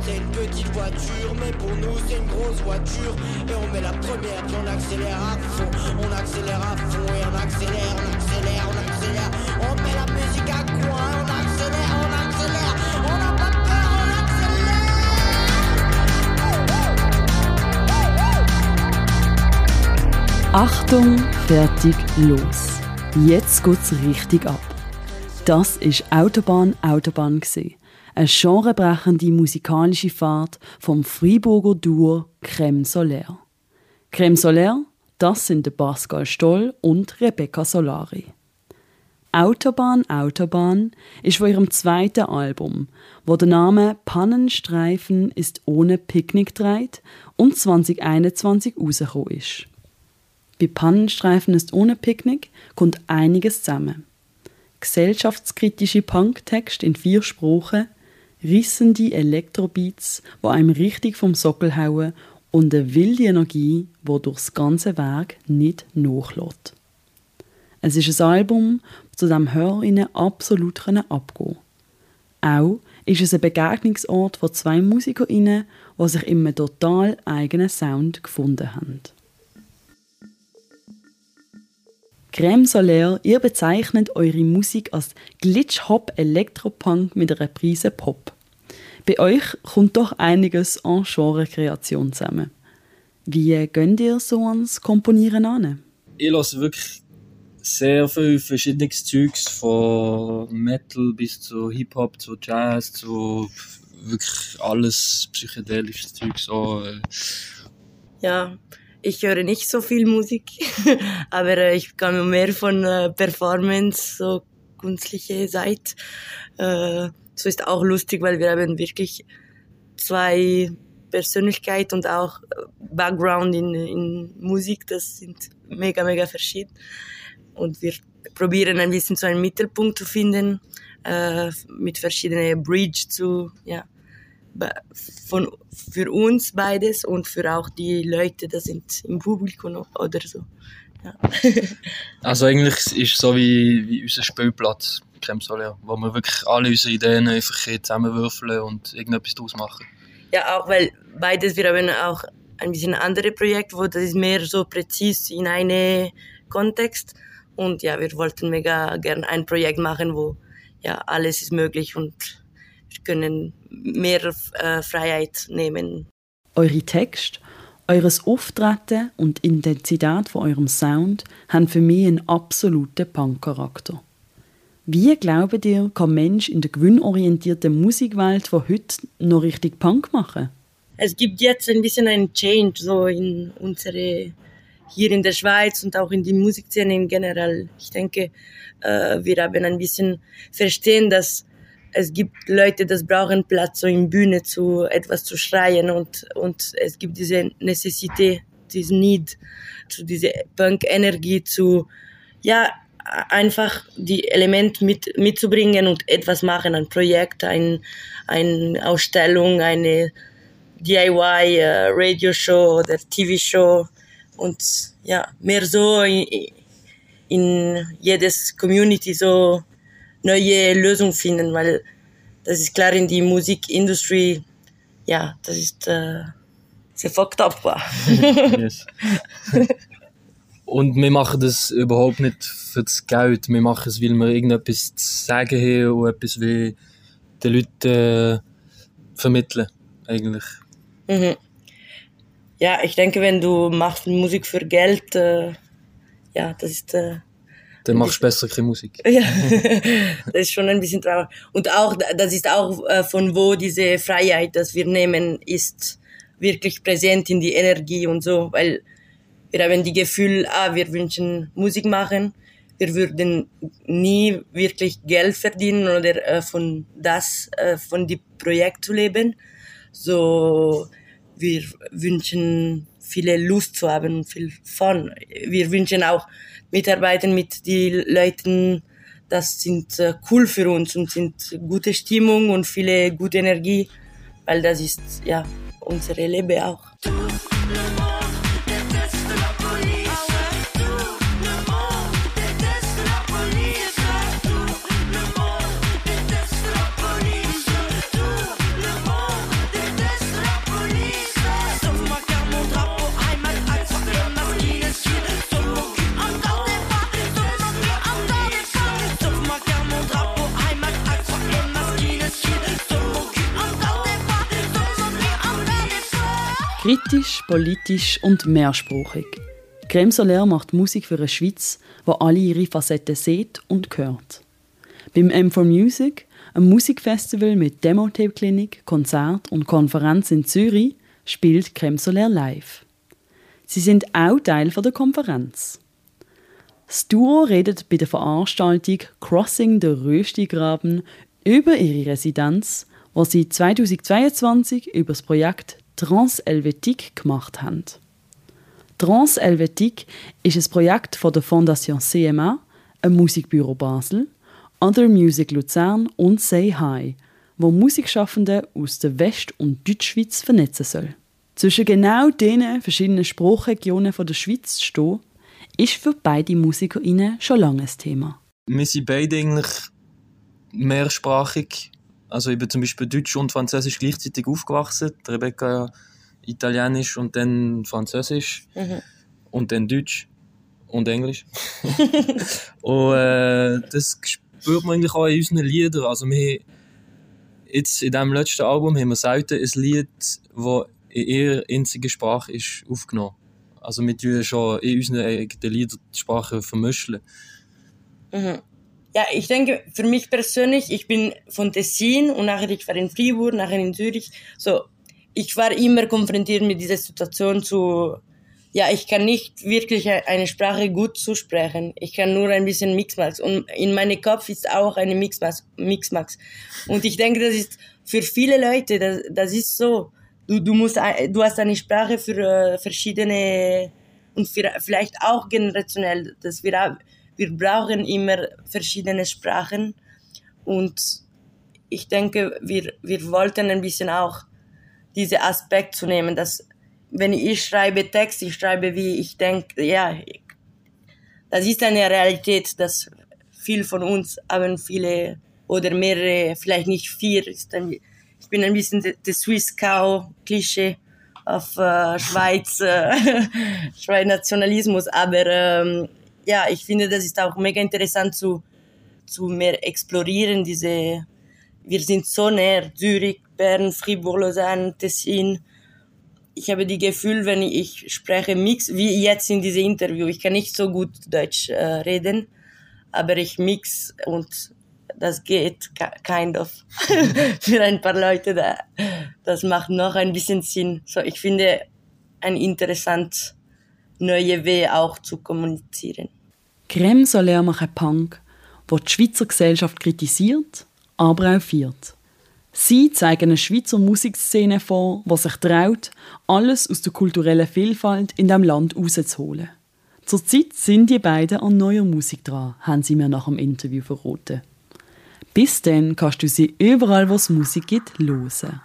C'est une petite voiture, mais pour nous c'est une grosse voiture. Et on met la première, puis on accélère à fond. On accélère à fond et on accélère, on accélère, on accélère. On met la musique à coin, on accélère, on accélère. On n'a pas peur, on accélère. Achtung, fertig, los. Jetzt geht's richtig ab. Das ist Autobahn Autobahn gesehen eine genrebrechende musikalische Fahrt vom Freiburger Duo Crème Solaire. Crème Solaire, das sind Pascal Stoll und Rebecca Solari. Autobahn, Autobahn ist von ihrem zweiten Album, wo der Name Pannenstreifen ist ohne Picknick trägt und 2021 rausgekommen ist. Bei Pannenstreifen ist ohne Picknick kommt einiges zusammen. Gesellschaftskritische Punktext in vier Sprachen, rissende Elektrobeats, wo einem richtig vom Sockel hauen und eine wilde Energie, wo durchs ganze Werk nicht nachlässt. Es ist ein Album, zu dem Hörerinnen absolut abgehen können. Auch ist es ein Begegnungsort von zwei MusikerInnen, die sich in einem total eigenen Sound gefunden haben. Crème Solaire, ihr bezeichnet eure Musik als Glitch-Hop-Elektropunk mit einer Prise Pop. Bei euch kommt doch einiges an Genre-Kreation zusammen. Wie geht ihr so ans Komponieren an? Ich lasse wirklich sehr viel verschiedenes Zeugs, von Metal bis zu Hip-Hop, zu Jazz, zu wirklich alles psychedelisches Zeug. So. Ja, ich höre nicht so viel Musik, aber äh, ich kann mehr von äh, Performance, so künstliche Seite. Äh, so ist auch lustig, weil wir haben wirklich zwei Persönlichkeit und auch äh, Background in, in Musik, das sind mega, mega verschieden. Und wir probieren ein bisschen so einen Mittelpunkt zu finden, äh, mit verschiedenen Bridge zu, ja, von, für uns beides und für auch die Leute, die sind im Publikum oder so. Ja. also eigentlich ist es so wie, wie unser Spielplatz, Creme Solaire, wo wir wirklich alle unsere Ideen einfach zusammenwürfeln und irgendetwas daraus machen. Ja, auch weil beides, wir haben auch ein bisschen andere Projekte, wo das ist mehr so präzise in einem Kontext und ja, wir wollten mega gerne ein Projekt machen, wo ja alles ist möglich und können mehr äh, Freiheit nehmen. Eure Texte, eures Auftreten und Intensität von eurem Sound haben für mich einen absoluten Punk-Charakter. Wie glaubt ihr, kann Mensch in der gewinnorientierten Musikwelt von heute noch richtig Punk machen? Es gibt jetzt ein bisschen einen Change so in unsere hier in der Schweiz und auch in die Musikszene in generell. Ich denke, äh, wir haben ein bisschen verstehen, dass es gibt Leute, das brauchen Platz so in Bühne zu etwas zu schreien und und es gibt diese Necessität, diesen Need, zu diese Punk-Energie zu ja einfach die Elemente mit mitzubringen und etwas machen, ein Projekt, ein eine Ausstellung, eine DIY äh, Radio Show oder TV Show und ja mehr so in, in jedes Community so neue Lösungen finden, weil das ist klar in die Musikindustrie, ja, das ist äh, sehr fucked up war. yes. Und wir machen das überhaupt nicht für das Geld. Wir machen es, weil wir irgendetwas zu sagen haben und etwas wie den Leuten äh, vermitteln, eigentlich. Mhm. Ja, ich denke, wenn du machst Musik für Geld, äh, ja, das ist äh, dann machst du besser keine Musik. Ja, das ist schon ein bisschen traurig. Und auch, das ist auch äh, von wo diese Freiheit, dass wir nehmen, ist wirklich präsent in die Energie und so, weil wir haben die Gefühl, ah, wir wünschen Musik machen, wir würden nie wirklich Geld verdienen oder äh, von das, äh, von die Projekt zu leben. So, wir wünschen viele Lust zu haben und viel Fun. Wir wünschen auch Mitarbeitern mit den Leuten, das sind äh, cool für uns und sind gute Stimmung und viele gute Energie, weil das ist ja unsere Leben auch. Kritisch, politisch und mehrsprachig. Creme Solaire macht Musik für eine Schweiz, wo alle ihre Facetten sieht und hört. Beim M4 Music, einem Musikfestival mit Demo-Tape-Klinik, Konzert und Konferenz in Zürich, spielt Creme Solaire live. Sie sind auch Teil der Konferenz. Das Duo redet bei der Veranstaltung Crossing the Röstigraben über ihre Residenz, wo sie 2022 über das Projekt Transhelvetique gemacht haben. Transhelvetique ist ein Projekt von der Fondation CMA, einem Musikbüro Basel, Other Music Luzern und Say Hi, wo Musikschaffende aus der West- und Deutschschweiz vernetzen soll. Zwischen genau diesen verschiedenen Sprachregionen der Schweiz zu stehen, ist für beide MusikerInnen schon lange ein Thema. Wir sind beide eigentlich mehrsprachig also ich bin zum Beispiel Deutsch und Französisch gleichzeitig aufgewachsen. Rebecca Italienisch und dann Französisch mhm. und dann Deutsch und Englisch. und äh, das spürt man eigentlich auch in unseren Liedern. Also wir jetzt in diesem letzten Album haben wir selten ein Lied, das in ihrer einzigen Sprache ist aufgenommen. Also wir tun schon in unseren eigenen Liedern die Sprache vermischen. Mhm. Ja, ich denke, für mich persönlich, ich bin von Tessin und nachher ich war in Fribourg, nachher in Zürich. So, ich war immer konfrontiert mit dieser Situation zu, ja, ich kann nicht wirklich eine Sprache gut zusprechen. Ich kann nur ein bisschen Mixmax. Und in meinem Kopf ist auch eine Mixmax. Mixmax. Und ich denke, das ist für viele Leute, das, das ist so. Du, du musst, du hast eine Sprache für äh, verschiedene und für, vielleicht auch generationell, dass wir wir brauchen immer verschiedene Sprachen und ich denke, wir, wir wollten ein bisschen auch diesen Aspekt zu nehmen, dass wenn ich schreibe Text, ich schreibe, wie ich denke, ja, das ist eine Realität, dass viel von uns haben viele oder mehrere, vielleicht nicht vier, ich bin ein bisschen der Swiss Cow Klischee auf äh, Schweiz, äh, Schweiz Nationalismus, aber ähm, ja, ich finde, das ist auch mega interessant zu, zu mehr explorieren, diese, wir sind so näher, Zürich, Bern, Fribourg, Lausanne, Tessin. Ich habe die Gefühl, wenn ich spreche Mix, wie jetzt in diesem Interview, ich kann nicht so gut Deutsch äh, reden, aber ich mix und das geht kind of für ein paar Leute da. Das macht noch ein bisschen Sinn. So, ich finde ein interessant neue Weg auch zu kommunizieren. Creme Solaire machen Punk, wo die Schweizer Gesellschaft kritisiert, aber auch feiert. Sie zeigen eine Schweizer Musikszene vor, die sich traut, alles aus der kulturellen Vielfalt in dem Land rauszuholen. Zurzeit sind die beiden an neuer Musik dran, haben sie mir nach dem Interview verraten. Bis dann kannst du sie überall, wo es Musik gibt, hören.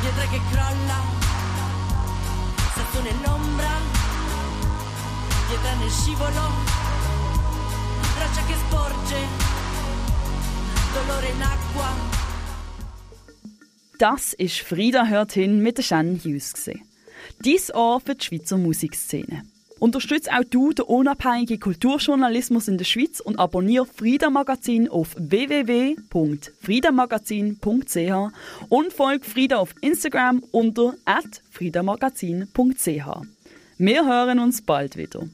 Pietra che crolla, salto nell'ombra, pietra nel scivolo, braccia che sporge, dolore in acqua. Das ist Frieda hört hin mit der Shannon Hughes. Dies Ohr für die Schweizer Musikszene. Unterstütze auch du den unabhängigen Kulturjournalismus in der Schweiz und abonniere Frieda Magazin auf www.friedamagazin.ch und folge Frieda auf Instagram unter @friedamagazin.ch. Wir hören uns bald wieder.